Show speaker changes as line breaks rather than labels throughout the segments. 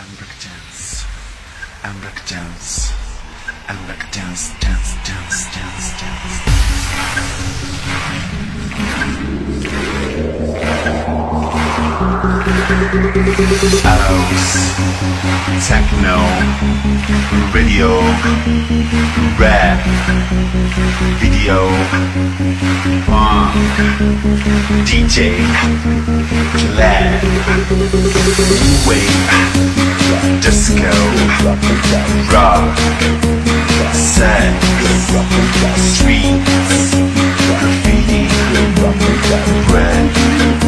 I'm break dance. I'm break dance. I'm break dance, dance, dance, dance, dance. House, techno, radio, rap, video, funk, DJ, lab, wave, disco, rock, sex, streets, graffiti, bread.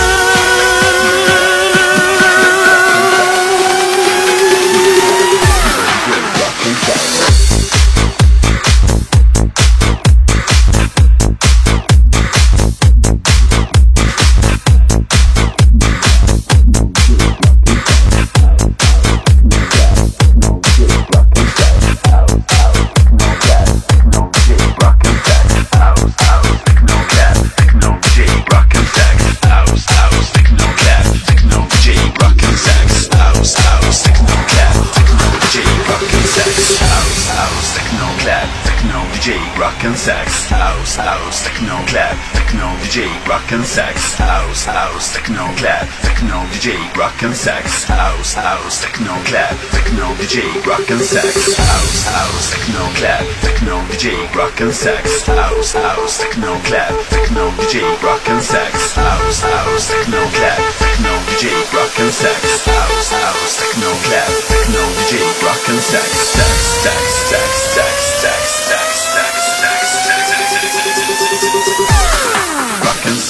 rock and sex, house, house, techno, clap, techno, DJ, rock and sex, house, house, techno, clap, techno, DJ, rock and sex, house, house, techno, clap, techno, DJ, rock and sex, house, house, techno, clap, techno, DJ, rock and sex, house, house, techno, clap, techno, DJ, rock and sex, house, house, techno, clap, techno, DJ, rock and sex, sex, sex, sex, sex, sex, sex, sex.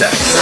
sex.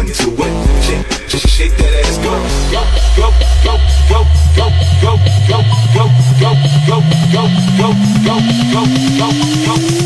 on you. So what? Shake, just shake that ass. Go, go, go, go, go, go, go, go, go, go, go, go, go, go, go, go, go.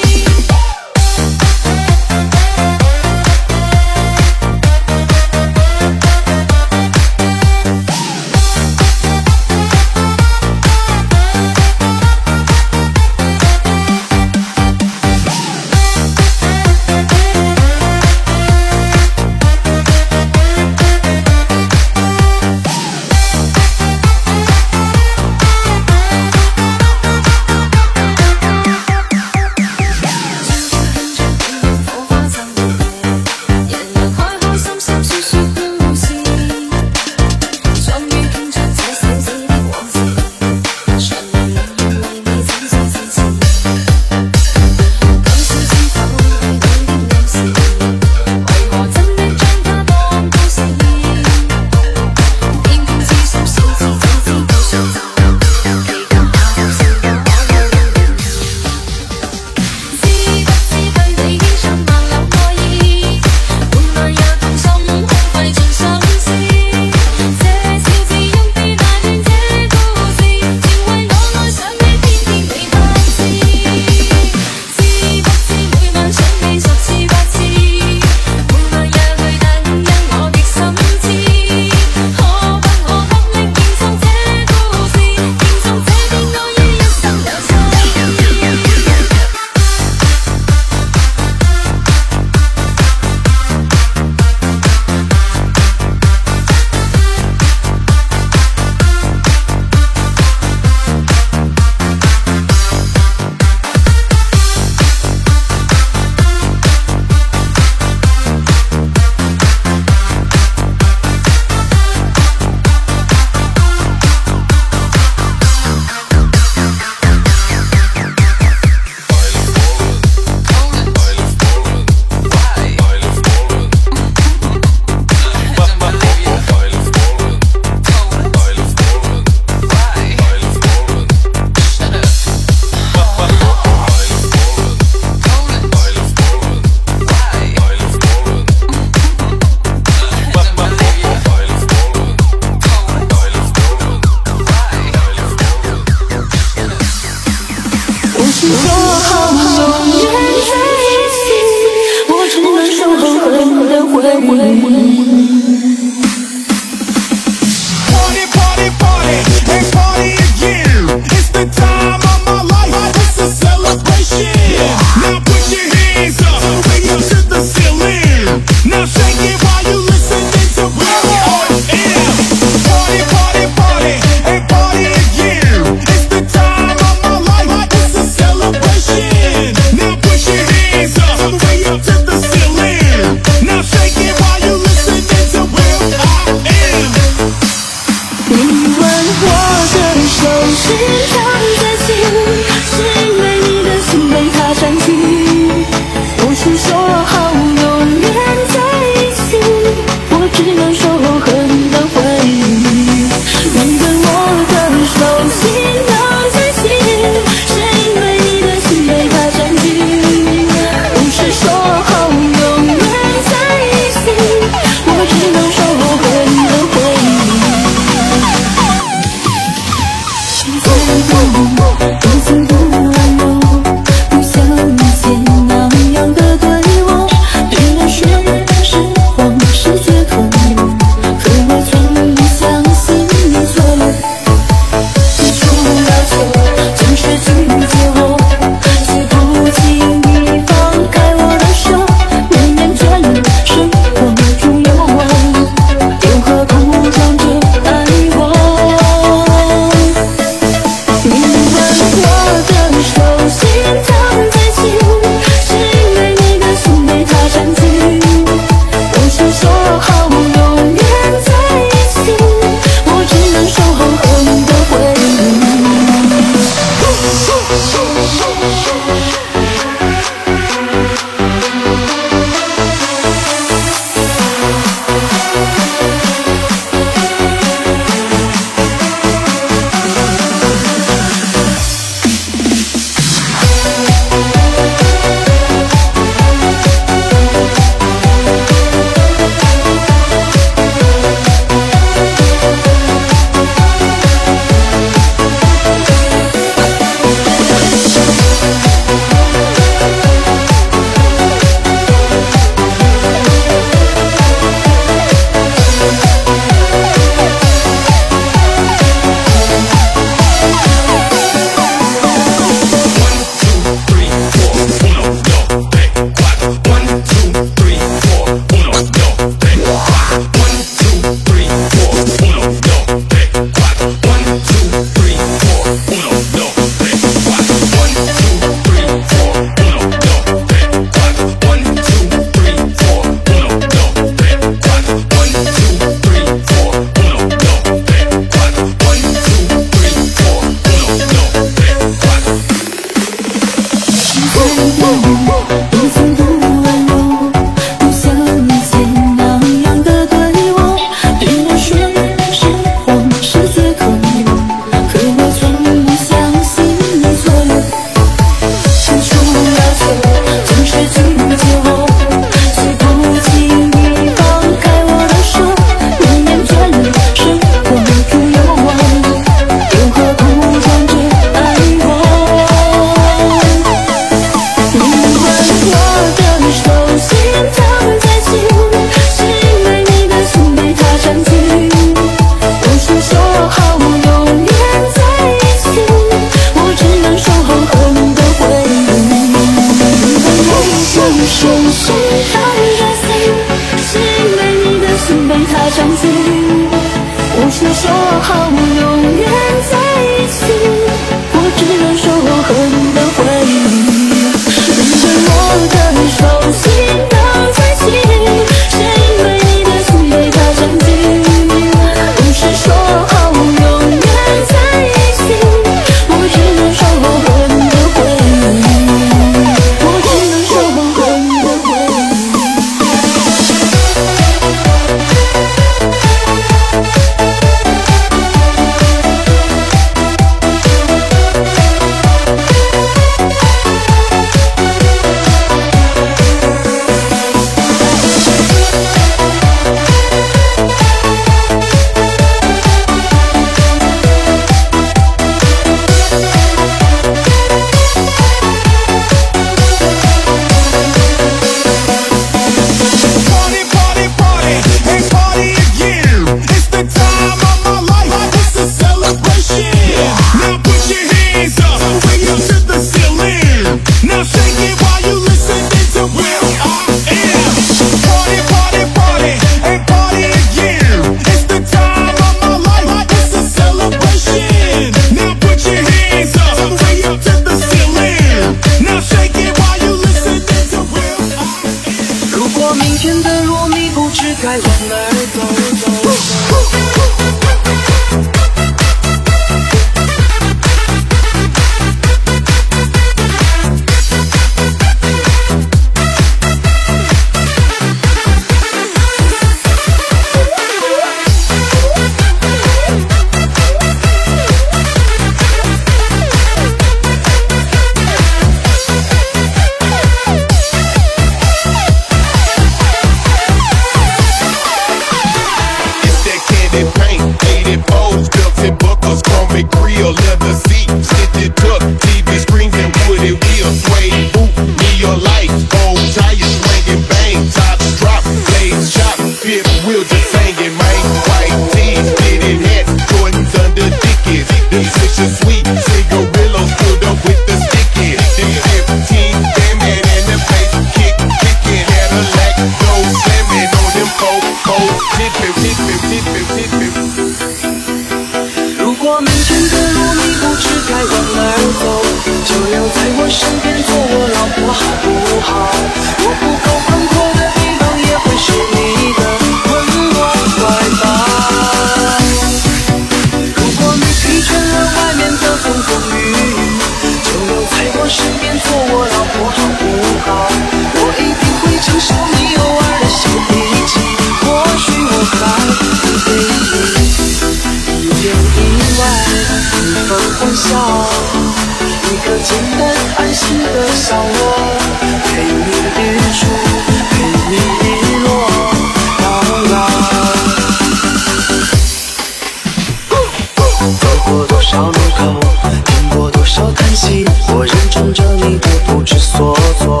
走过多少路口听过多少叹息我忍着你的不知所措。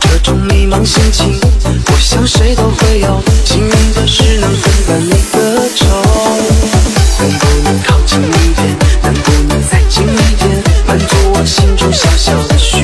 这种迷茫心情我想谁都会有幸运的是能分担你的愁能不能靠近一点能不能再近一点满足我心中小小的虚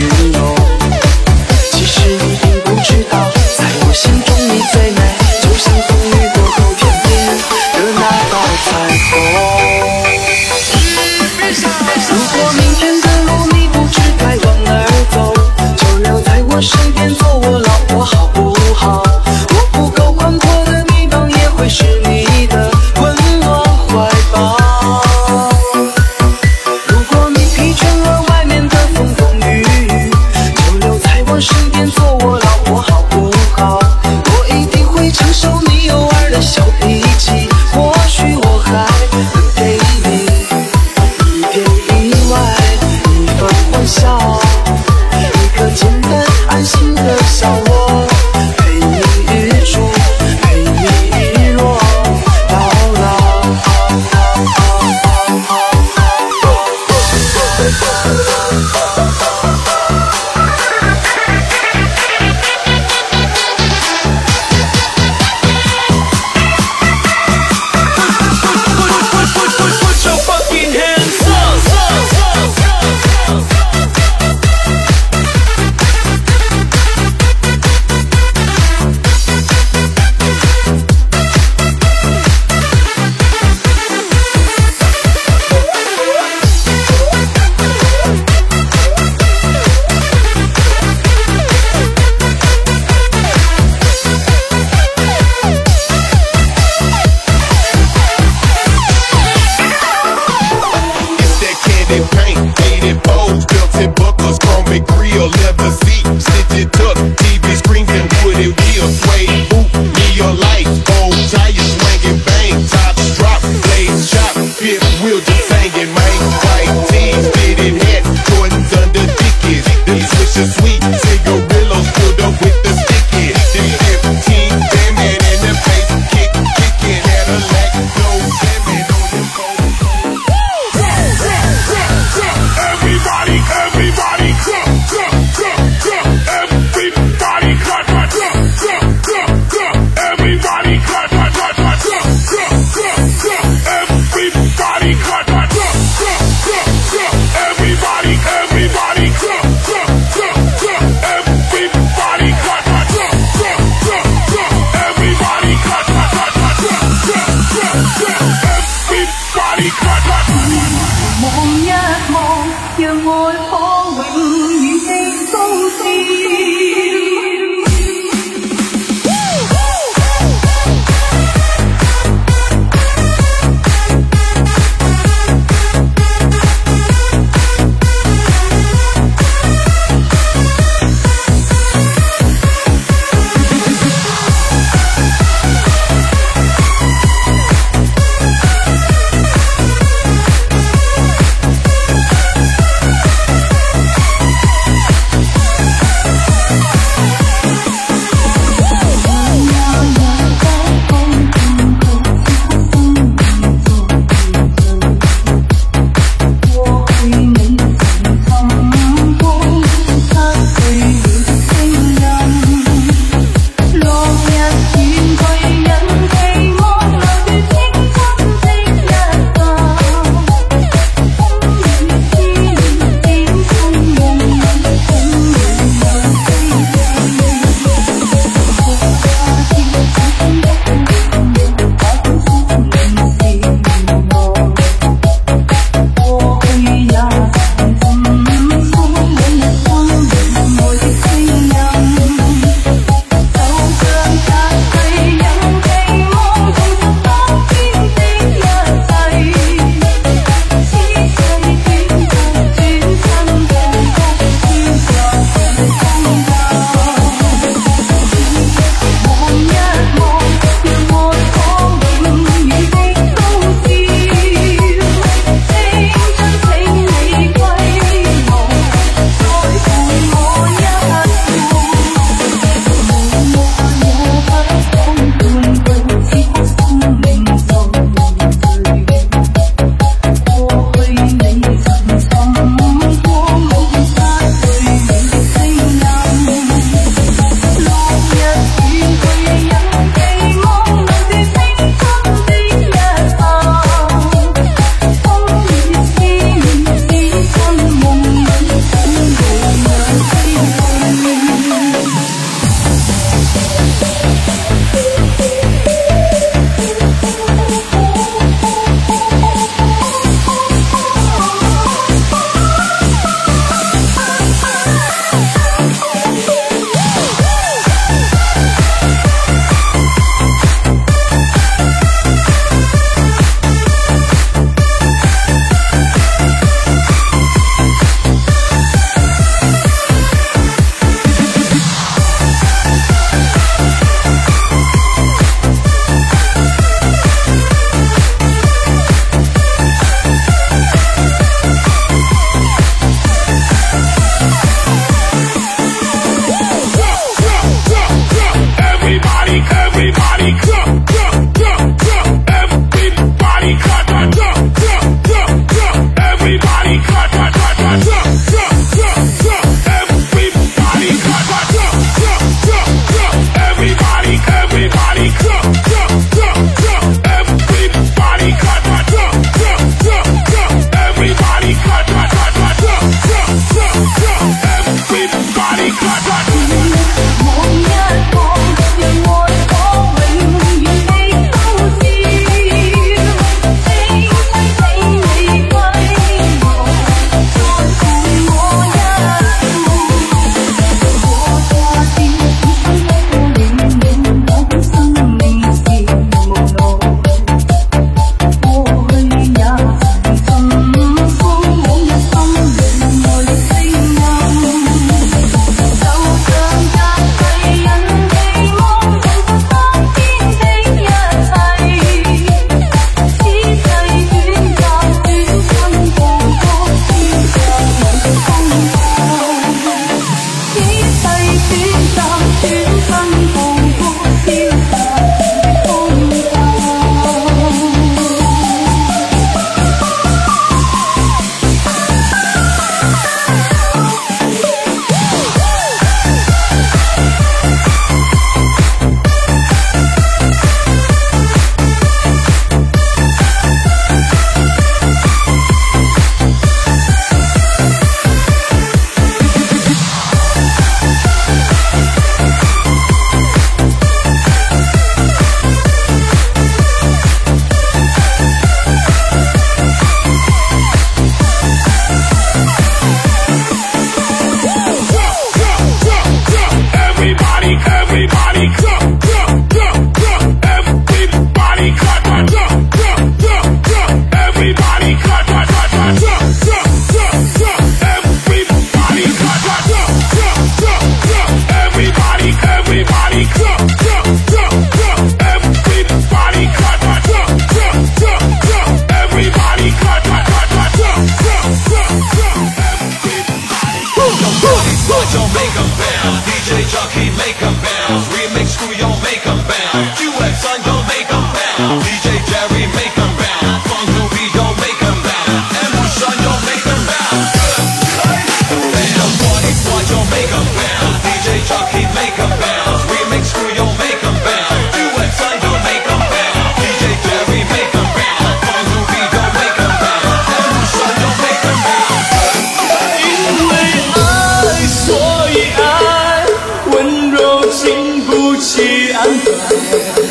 Música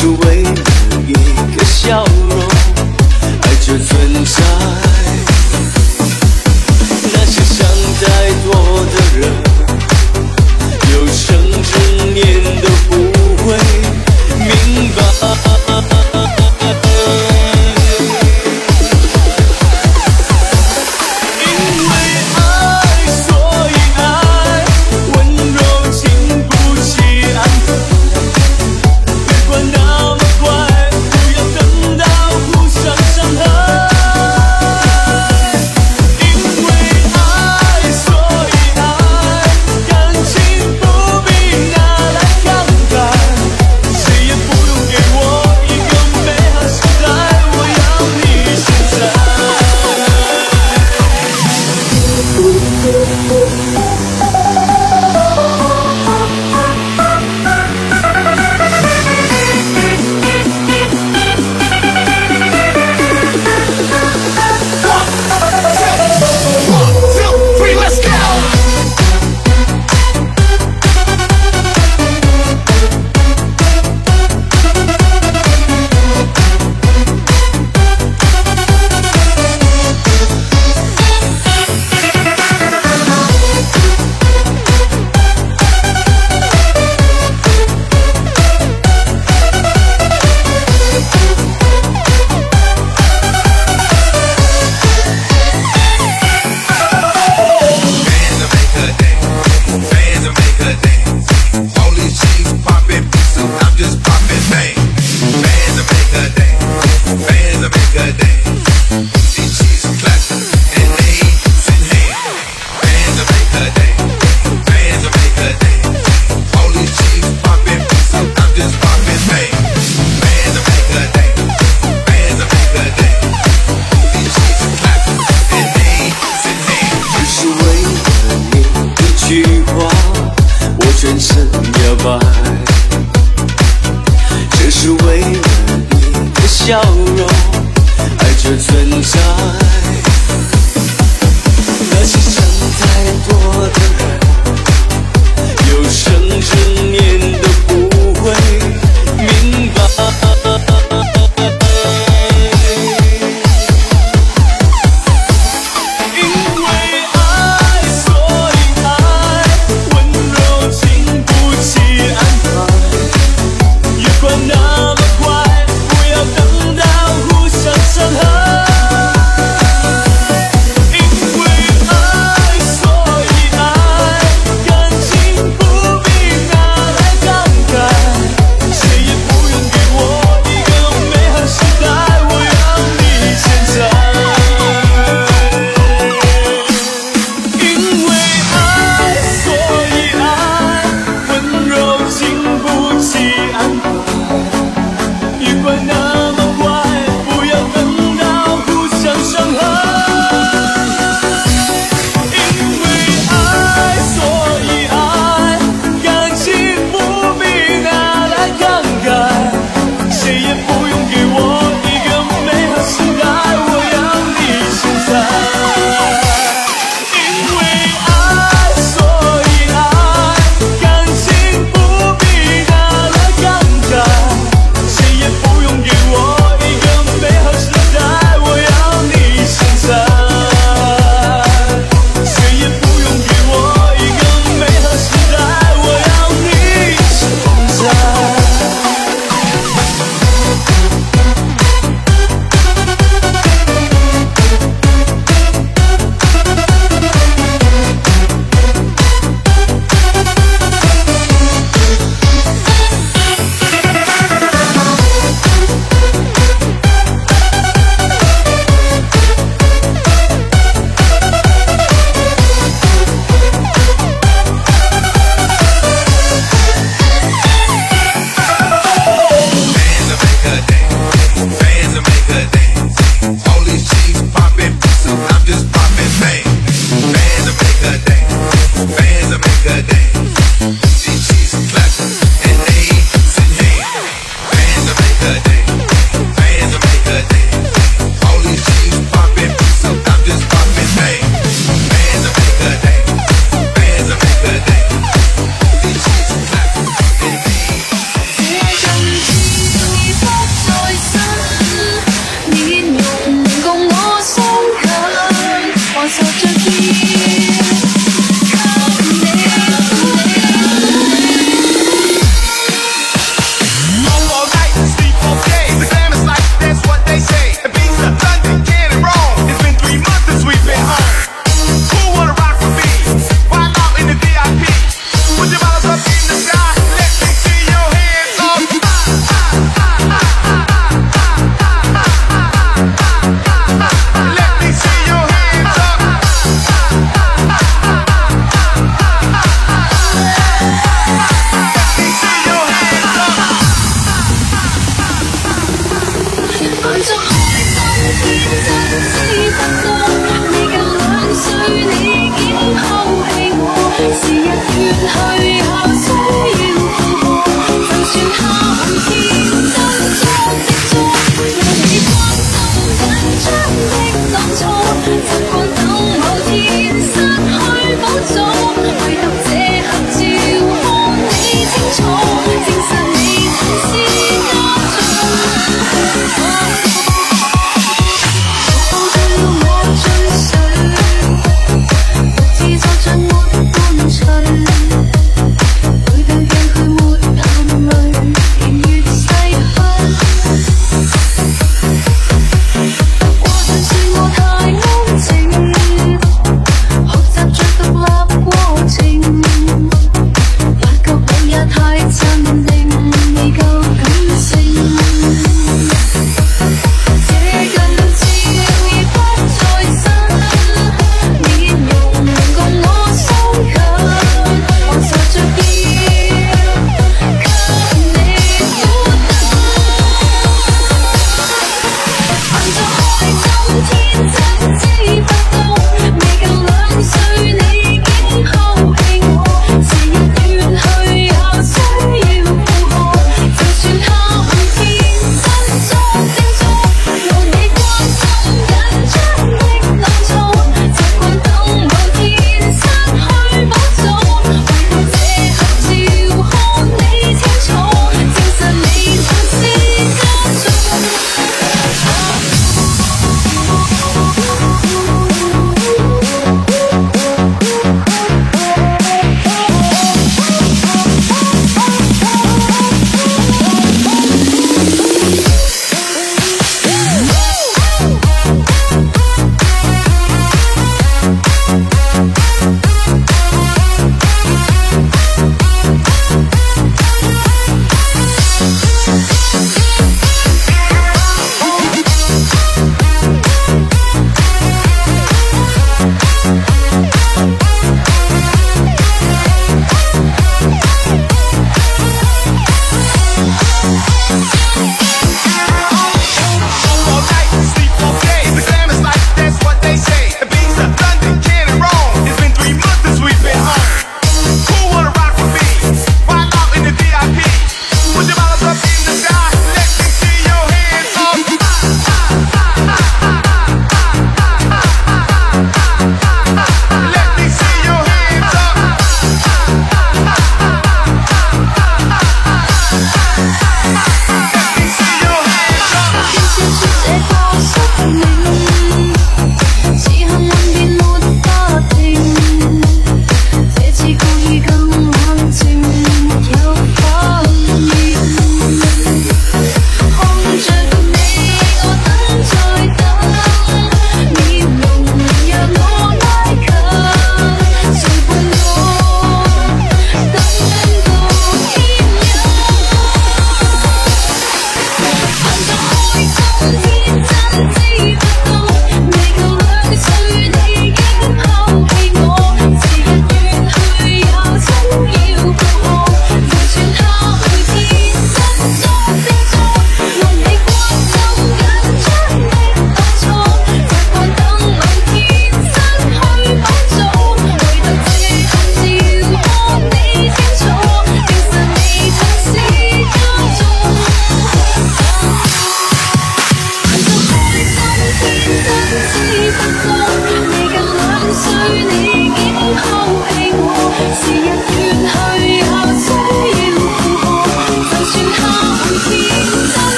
只为了一个笑容爱就存在那些想太多的人有生之年都不会明白。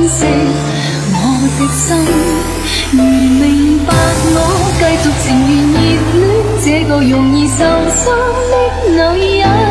珍惜我的心。如明白我，继续情愿热恋这个容易受伤的女人。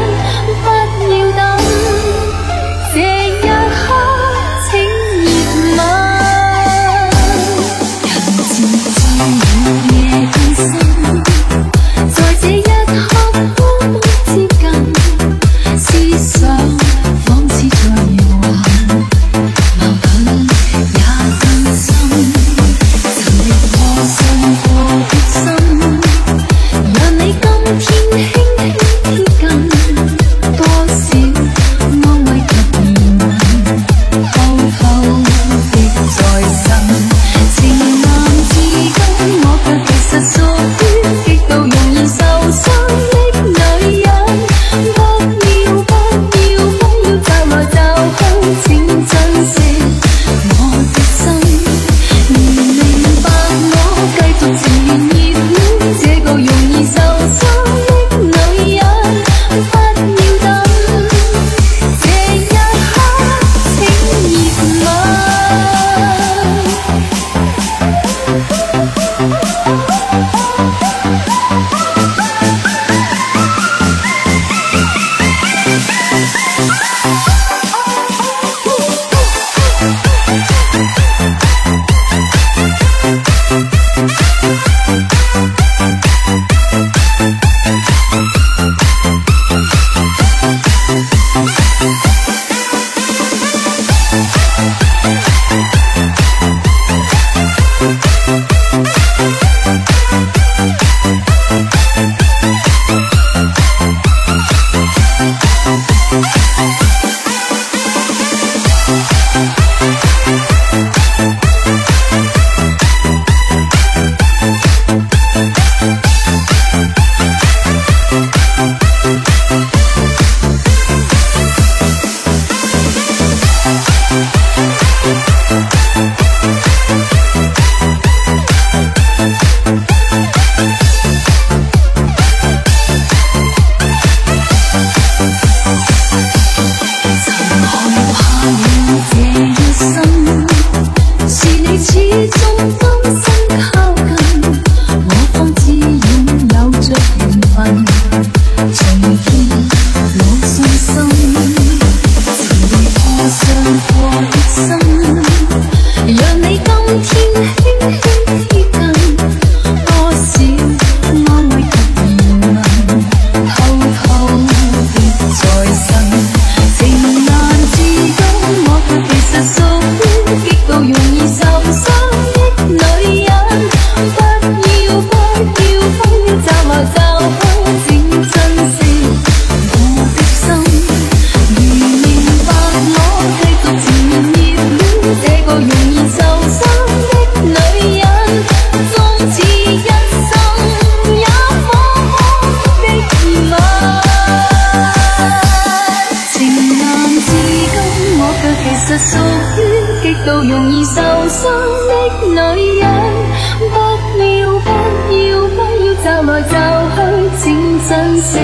来就去请珍惜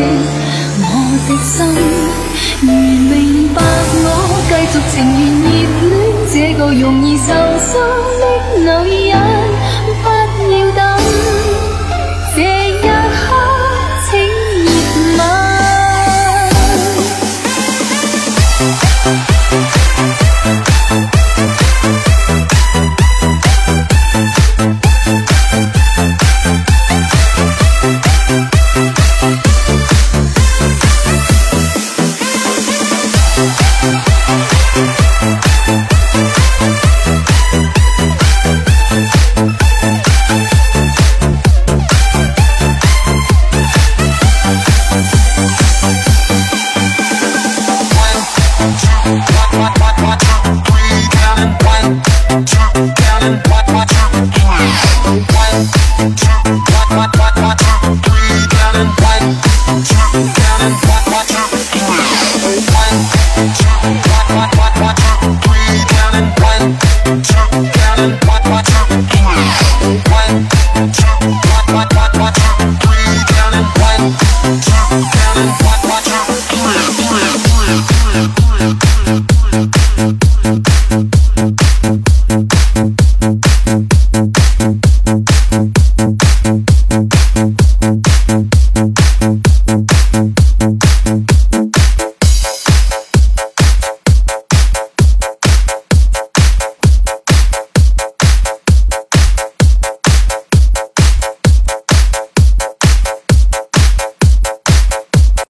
我的心如明白我继续情愿热恋这个容易受伤的女人。